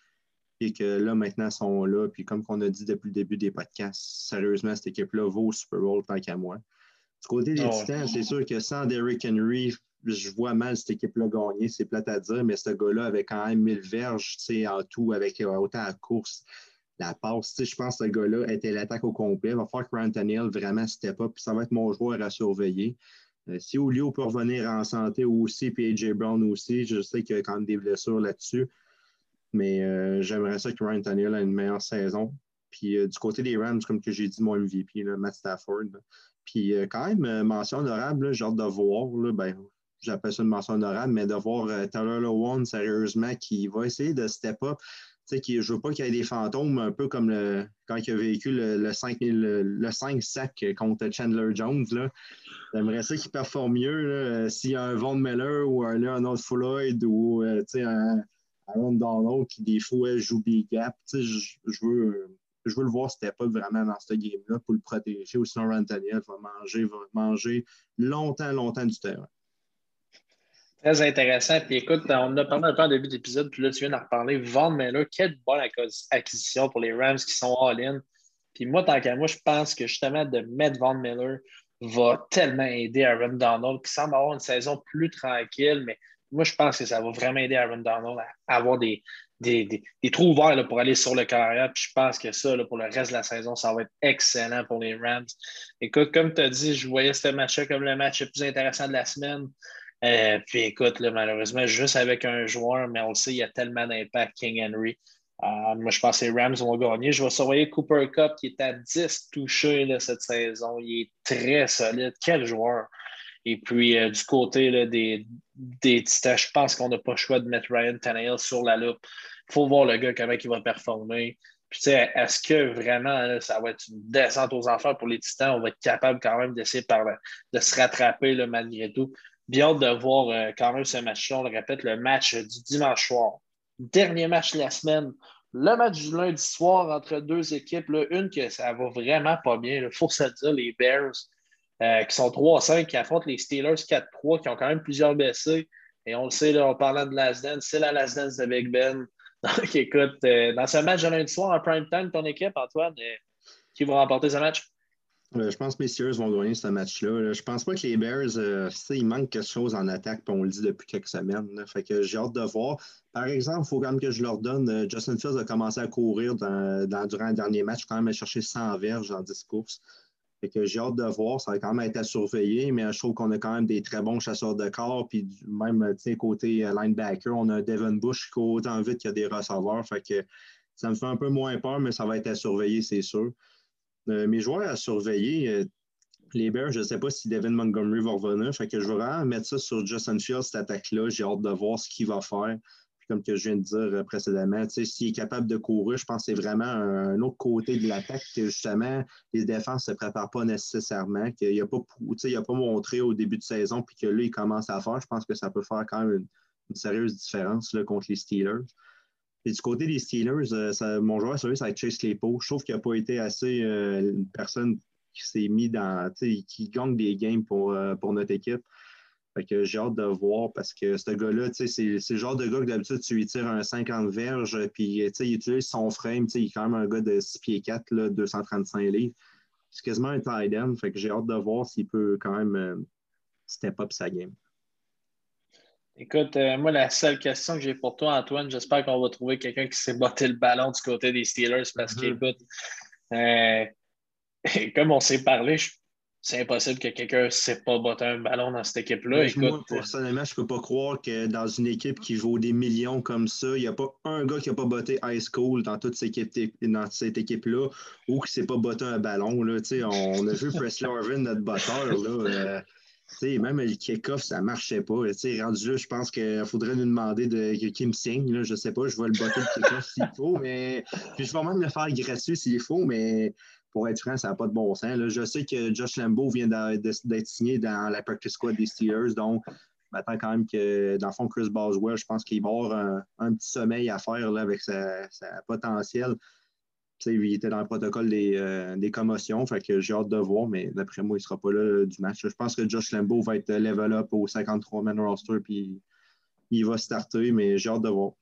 et que là, maintenant, ils sont là. Puis comme on a dit depuis le début des podcasts, sérieusement, cette équipe-là vaut au Super Bowl tant qu'à moi. Du côté des ah Titans, c'est sûr que sans Derrick Henry, je vois mal cette équipe-là gagner. C'est plate à dire, mais ce gars-là avait quand même 1000 verges en tout, avec euh, autant à course, la passe. Je pense que ce gars-là était l'attaque au complet. Il va falloir que Ryan Hill vraiment step up. Puis ça va être mon joueur à surveiller. Euh, si Julio peut revenir en santé aussi, puis AJ Brown aussi, je sais qu'il y a quand même des blessures là-dessus. Mais euh, j'aimerais ça que Ryan Tannehill ait une meilleure saison. Puis du côté des Rams, comme que j'ai dit, mon MVP, Matt Stafford. Puis quand même, mention honorable, j'ai hâte de voir. ben, j'appelle ça une mention honorable, mais de voir euh, Tyler Lowan sérieusement qui va essayer de step up. Qui, je ne veux pas qu'il y ait des fantômes, un peu comme le, quand il a vécu le, le 5, le, 5 sac contre Chandler Jones. J'aimerais ça qu'il performe mieux. S'il y a un Von Miller ou un Leonard Floyd ou euh, un Aaron Donald qui, des fois, joue big gap, je, je, veux, je veux le voir step up vraiment dans ce game-là pour le protéger. Ou sinon, Rantaniel va manger, va manger longtemps, longtemps du terrain. Très intéressant. Puis écoute, on a parlé un peu en début d'épisode, puis là, tu viens d'en reparler. Von Miller, quelle bonne acquisition pour les Rams qui sont all-in. Puis moi, tant qu'à moi, je pense que justement de mettre Von Miller va tellement aider Aaron Donald, qui semble avoir une saison plus tranquille, mais moi, je pense que ça va vraiment aider Aaron Donald à avoir des, des, trous ouverts pour aller sur le carrière. Puis je pense que ça, pour le reste de la saison, ça va être excellent pour les Rams. Écoute, comme tu as dit, je voyais ce match-là comme le match le plus intéressant de la semaine. Euh, puis écoute, malheureusement, juste avec un joueur, mais on le sait, il y a tellement d'impact, King Henry. Euh, moi, je pense que les Rams vont gagner. Je vais surveiller Cooper Cup qui est à 10 touchés cette saison. Il est très solide. Quel joueur! Et puis, euh, du côté des, des Titans, je pense qu'on n'a pas le choix de mettre Ryan Tannehill sur la loupe. Faut voir le gars comment il va performer. Puis, tu sais, est-ce que vraiment ça va être une descente aux enfers pour les Titans? On va être capable quand même d'essayer de se rattraper malgré tout. Bien hâte de voir euh, quand même ce match-là. On le répète, le match du dimanche soir. Dernier match de la semaine. Le match du lundi soir entre deux équipes. une que ça va vraiment pas bien. Il faut se dire, les Bears, euh, qui sont 3-5, qui affrontent les Steelers 4-3, qui ont quand même plusieurs blessés. Et on le sait, en parlant de Last c'est la Last Dance de Big Ben. Donc, écoute, euh, dans ce match de lundi soir, en prime time, ton équipe, Antoine, qui va remporter ce match? Euh, je pense que les Steelers vont gagner ce match-là. Je pense pas que les Bears, euh, il quelque chose en attaque, puis on le dit depuis quelques semaines. Fait que j'ai hâte de voir. Par exemple, il faut quand même que je leur donne. Euh, Justin Fields a commencé à courir dans, durant le dernier match, quand même à chercher 100 verges en 10 courses. Que j'ai hâte de voir. Ça va quand même être à surveiller, mais je trouve qu'on a quand même des très bons chasseurs de corps. Puis même côté linebacker, on a Devin Bush qui court autant vite qu'il y a des receveurs. Fait que ça me fait un peu moins peur, mais ça va être à surveiller, c'est sûr. Euh, mes joueurs à surveiller, euh, les Bears, je ne sais pas si Devin Montgomery va revenir. Fait que je vais vraiment mettre ça sur Justin Fields, cette attaque-là. J'ai hâte de voir ce qu'il va faire. Comme que je viens de dire euh, précédemment, s'il est capable de courir, je pense que c'est vraiment un, autre côté de l'attaque que justement les défenses ne se préparent pas nécessairement, qu'il n'a pas, pas montré au début de saison, puis que là, il commence à faire. Je pense que ça peut faire quand même une, sérieuse différence là, contre les Steelers. Et du côté des Steelers, euh, mon joueur sérieux, ça va être Chase Claypool. Je trouve qu'il n'a pas été assez euh, une personne qui s'est mis dans, qui gagne des games pour, pour notre équipe. Fait que j'ai hâte de voir parce que ce gars-là, c'est le genre de gars que d'habitude, tu lui tires un 50 verges, puis il utilise son frame. Il est quand même un gars de 6 pieds 4, là, 235 livres. C'est quasiment un tight end. Fait que j'ai hâte de voir s'il peut quand même step up sa game. Écoute, euh, moi, la seule question que j'ai pour toi, Antoine, j'espère qu'on va trouver quelqu'un qui s'est botté le ballon du côté des Steelers parce mm-hmm. qu'écoute, euh, comme on s'est parlé, c'est impossible que quelqu'un ne sait pas botter un ballon dans cette équipe-là. moi, euh, personnellement, je ne peux pas croire que dans une équipe qui vaut des millions comme ça, il n'y a pas un gars qui n'a pas botté high school dans toute cette équipe-là ou qui ne s'est pas botté un ballon. Là. On a vu Presley Arvin, notre botteur. Là, même le kick-off, ça ne marchait pas. rendu là, je pense qu'il faudrait nous demander de, qu'il me signe. je ne sais pas, je vais le botter le kick-off s'il faut, mais puis je vais même le faire gratuit s'il faut, mais pour être franc, ça n'a pas de bon sens. je sais que Josh Lambeau vient d'être signé dans la practice squad des Steelers, donc m'attends quand même que, dans le fond, Chris Boswell, je pense qu'il va avoir un, petit sommeil à faire là, avec sa, sa potentiel. il était dans le protocole des, euh, des, commotions, fait que j'ai hâte de voir, mais d'après moi, il ne sera pas là du match. Je pense que Josh Lambeau va être level up au 53-man roster, puis il va starter, mais j'ai hâte de voir.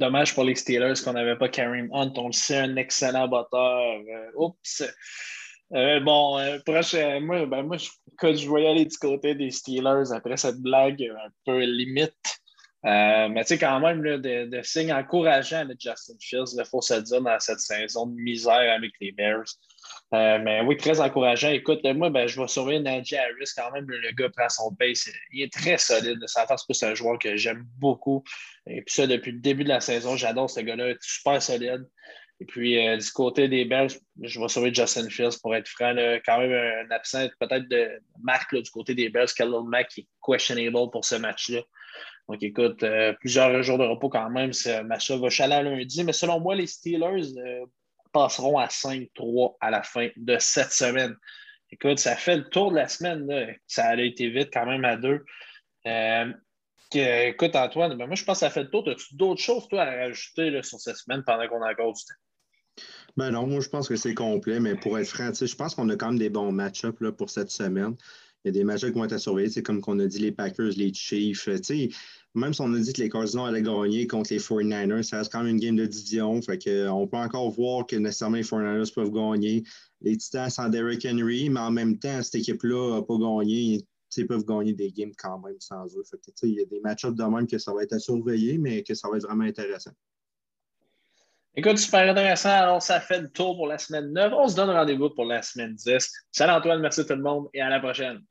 Dommage pour les Steelers qu'on n'avait pas Kareem Hunt. On le sait, un excellent batteur. Euh, oups! Euh, bon, euh, prochain, moi, ben, moi je, je vais aller du côté des Steelers après cette blague un peu limite. Mais tu sais, quand même, là, de, signes encourageants de Justin Fields, il faut se dire, dans cette saison de misère avec les Bears. Euh, mais oui, très encourageant. Écoute, moi, ben, je vais surveiller Najee Harris quand même. Le gars prend son pace. Il est très solide. Ça face c'est un joueur que j'aime beaucoup. Et puis ça, depuis le début de la saison, j'adore ce gars-là. Il est super solide. Et puis, euh, du côté des Belges, je vais surveiller Justin Fields pour être franc. quand même un absent peut-être de marque du côté des Belges. Khalil Mack qui est questionable pour ce match-là. Donc, écoute, euh, plusieurs jours de repos quand même. Ce match-là va chaler lundi. Mais selon moi, les Steelers, passeront à 5-3 à la fin de cette semaine. Écoute, ça fait le tour de la semaine. Ça a été vite quand même à deux. Euh, écoute, Antoine, ben moi, je pense que ça fait le tour. As-tu d'autres choses, toi, à rajouter sur cette semaine pendant qu'on a encore du temps? Ben non, moi, je pense que c'est complet, mais pour être franc, je pense qu'on a quand même des bons match-ups pour cette semaine. Il y a des match qui vont être à surveiller, comme qu'on a dit, les Packers, les Chiefs même si on a dit que les Cardinals allaient gagner contre les 49ers, ça reste quand même une game de division. Fait que, on peut encore voir que nécessairement les 49ers peuvent gagner. Les Titans sans Derrick Henry, mais en même temps, cette équipe-là n'a pas gagné. Ils peuvent gagner des games quand même sans eux. Fait que, il y a des match-ups de même que ça va être à surveiller, mais que ça va être vraiment intéressant. Écoute, super intéressant. Alors, ça fait le tour pour la semaine 9. On se donne rendez-vous pour la semaine 10. Salut Antoine, merci tout le monde et à la prochaine.